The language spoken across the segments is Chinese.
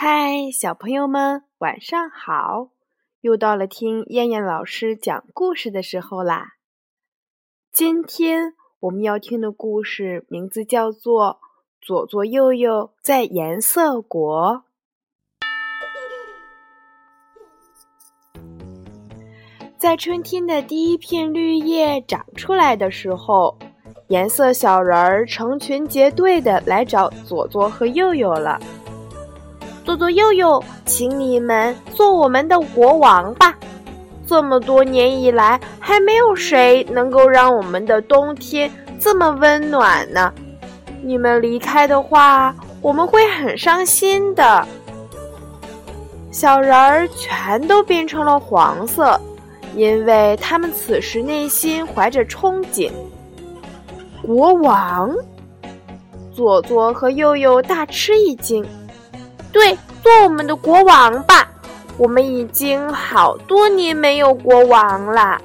嗨，小朋友们，晚上好！又到了听燕燕老师讲故事的时候啦。今天我们要听的故事名字叫做《左左右右在颜色国》。在春天的第一片绿叶长出来的时候，颜色小人儿成群结队的来找左左和右右了。左左右右，请你们做我们的国王吧！这么多年以来，还没有谁能够让我们的冬天这么温暖呢。你们离开的话，我们会很伤心的。小人儿全都变成了黄色，因为他们此时内心怀着憧憬。国王，左左和右右大吃一惊。对，做我们的国王吧！我们已经好多年没有国王了。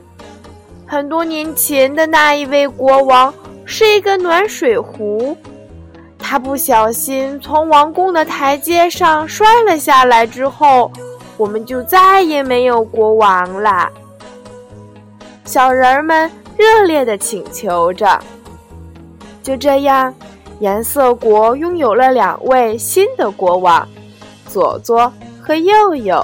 很多年前的那一位国王是一个暖水壶，他不小心从王宫的台阶上摔了下来之后，我们就再也没有国王了。小人们热烈地请求着。就这样，颜色国拥有了两位新的国王。左左和右右，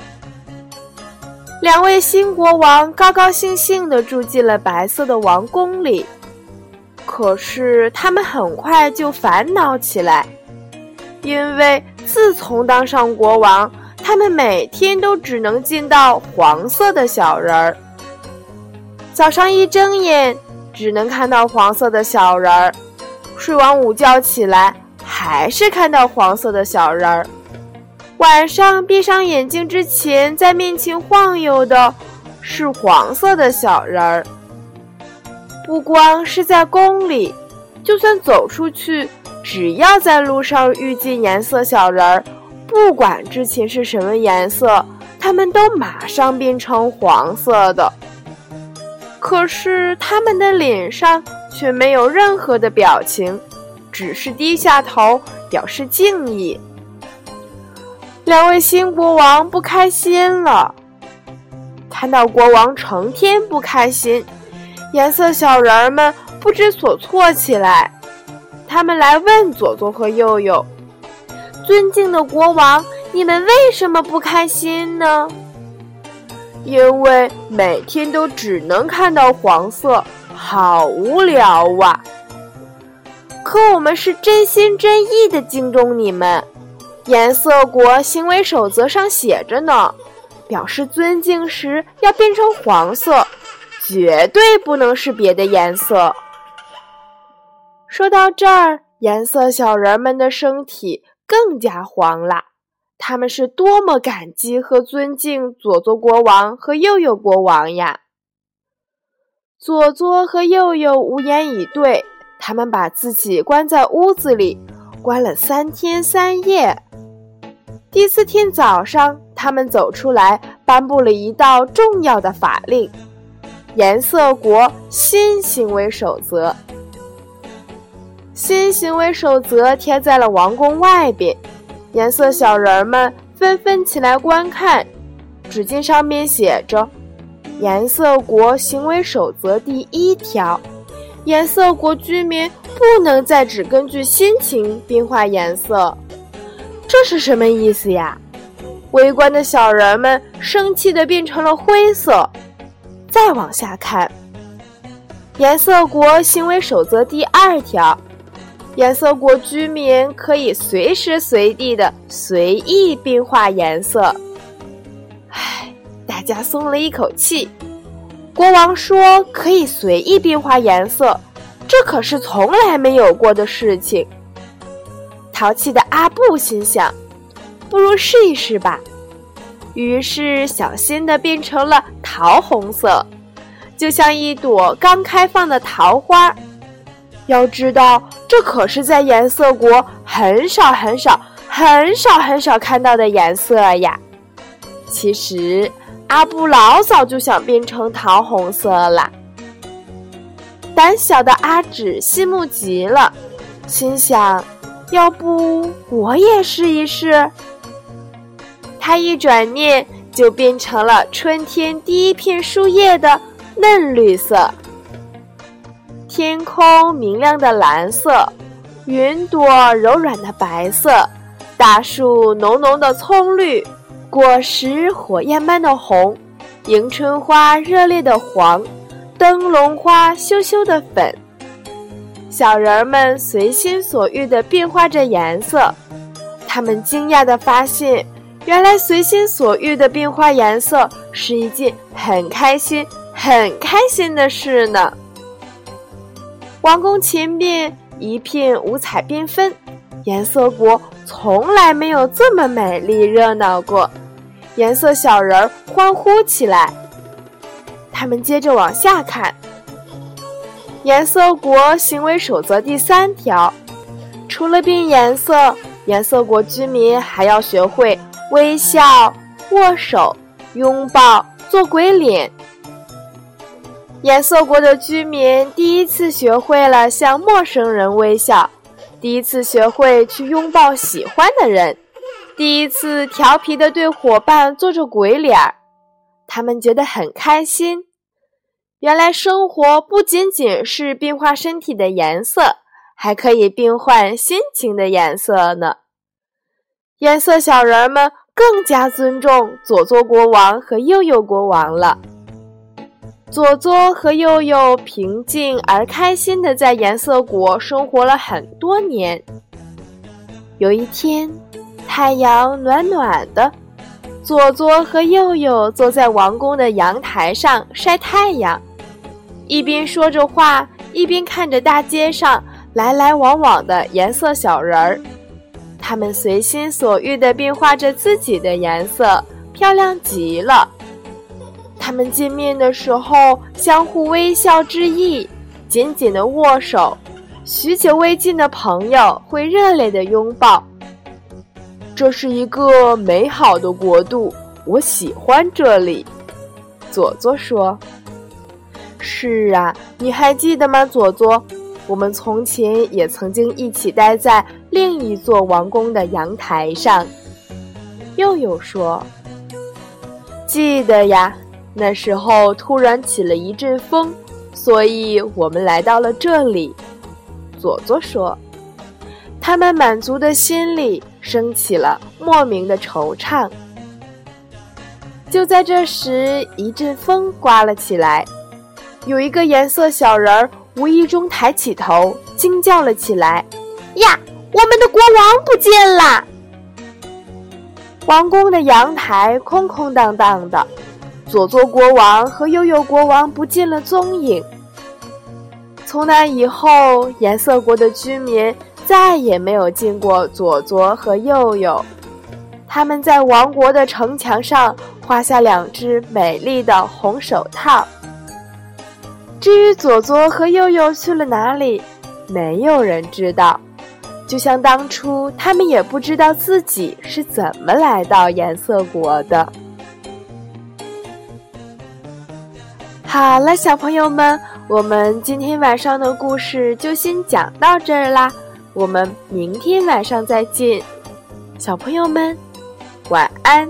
两位新国王高高兴兴地住进了白色的王宫里。可是他们很快就烦恼起来，因为自从当上国王，他们每天都只能见到黄色的小人儿。早上一睁眼，只能看到黄色的小人儿；睡完午觉起来，还是看到黄色的小人儿。晚上闭上眼睛之前，在面前晃悠的是黄色的小人儿。不光是在宫里，就算走出去，只要在路上遇见颜色小人儿，不管之前是什么颜色，他们都马上变成黄色的。可是他们的脸上却没有任何的表情，只是低下头表示敬意。两位新国王不开心了，看到国王成天不开心，颜色小人儿们不知所措起来。他们来问左左和右右：“尊敬的国王，你们为什么不开心呢？”“因为每天都只能看到黄色，好无聊啊！”“可我们是真心真意的敬重你们。”颜色国行为守则上写着呢，表示尊敬时要变成黄色，绝对不能是别的颜色。说到这儿，颜色小人们的身体更加黄了。他们是多么感激和尊敬左左国王和右右国王呀！左左和右右无言以对，他们把自己关在屋子里，关了三天三夜。第四天早上，他们走出来，颁布了一道重要的法令——颜色国新行为守则。新行为守则贴在了王宫外边，颜色小人们纷纷起来观看。只见上面写着：“颜色国行为守则第一条，颜色国居民不能再只根据心情变化颜色。”这是什么意思呀？围观的小人们生气的变成了灰色。再往下看，颜色国行为守则第二条：颜色国居民可以随时随地的随意变化颜色。唉，大家松了一口气。国王说可以随意变化颜色，这可是从来没有过的事情。淘气的阿布心想：“不如试一试吧。”于是小心的变成了桃红色，就像一朵刚开放的桃花。要知道，这可是在颜色国很少、很少、很少、很少看到的颜色呀。其实，阿布老早就想变成桃红色了。胆小的阿纸羡慕极了，心想。要不我也试一试。它一转念就变成了春天第一片树叶的嫩绿色。天空明亮的蓝色，云朵柔软的白色，大树浓浓的葱绿，果实火焰般的红，迎春花热烈的黄，灯笼花羞羞的粉。小人们随心所欲地变化着颜色，他们惊讶地发现，原来随心所欲地变化颜色是一件很开心、很开心的事呢。王宫前边一片五彩缤纷，颜色国从来没有这么美丽热闹过。颜色小人儿欢呼起来。他们接着往下看，颜色国行为守则第三条：除了变颜色，颜色国居民还要学会微笑、握手、拥抱、做鬼脸。颜色国的居民第一次学会了向陌生人微笑，第一次学会去拥抱喜欢的人，第一次调皮的对伙伴做着鬼脸儿。他们觉得很开心。原来生活不仅仅是变化身体的颜色，还可以变换心情的颜色呢。颜色小人们更加尊重佐佐国王和佑佑国王了。佐佐和佑佑平静而开心地在颜色国生活了很多年。有一天，太阳暖暖的，佐佐和佑佑坐在王宫的阳台上晒太阳，一边说着话，一边看着大街上来来往往的颜色小人儿。他们随心所欲地变化着自己的颜色，漂亮极了。他们见面的时候，相互微笑致意，紧紧的握手；许久未见的朋友会热烈的拥抱。这是一个美好的国度，我喜欢这里。佐佐说：“是啊，你还记得吗，佐佐？我们从前也曾经一起待在另一座王宫的阳台上。”又有说：“记得呀。”那时候突然起了一阵风，所以我们来到了这里。佐佐说：“他们满足的心里升起了莫名的惆怅。”就在这时，一阵风刮了起来，有一个颜色小人儿无意中抬起头，惊叫了起来：“呀，我们的国王不见啦！”王宫的阳台空空荡荡的。佐佐国王和右右国王不见了踪影。从那以后，颜色国的居民再也没有见过左左和右右。他们在王国的城墙上画下两只美丽的红手套。至于左左和右右去了哪里，没有人知道。就像当初，他们也不知道自己是怎么来到颜色国的。好了，小朋友们，我们今天晚上的故事就先讲到这儿啦。我们明天晚上再见，小朋友们，晚安。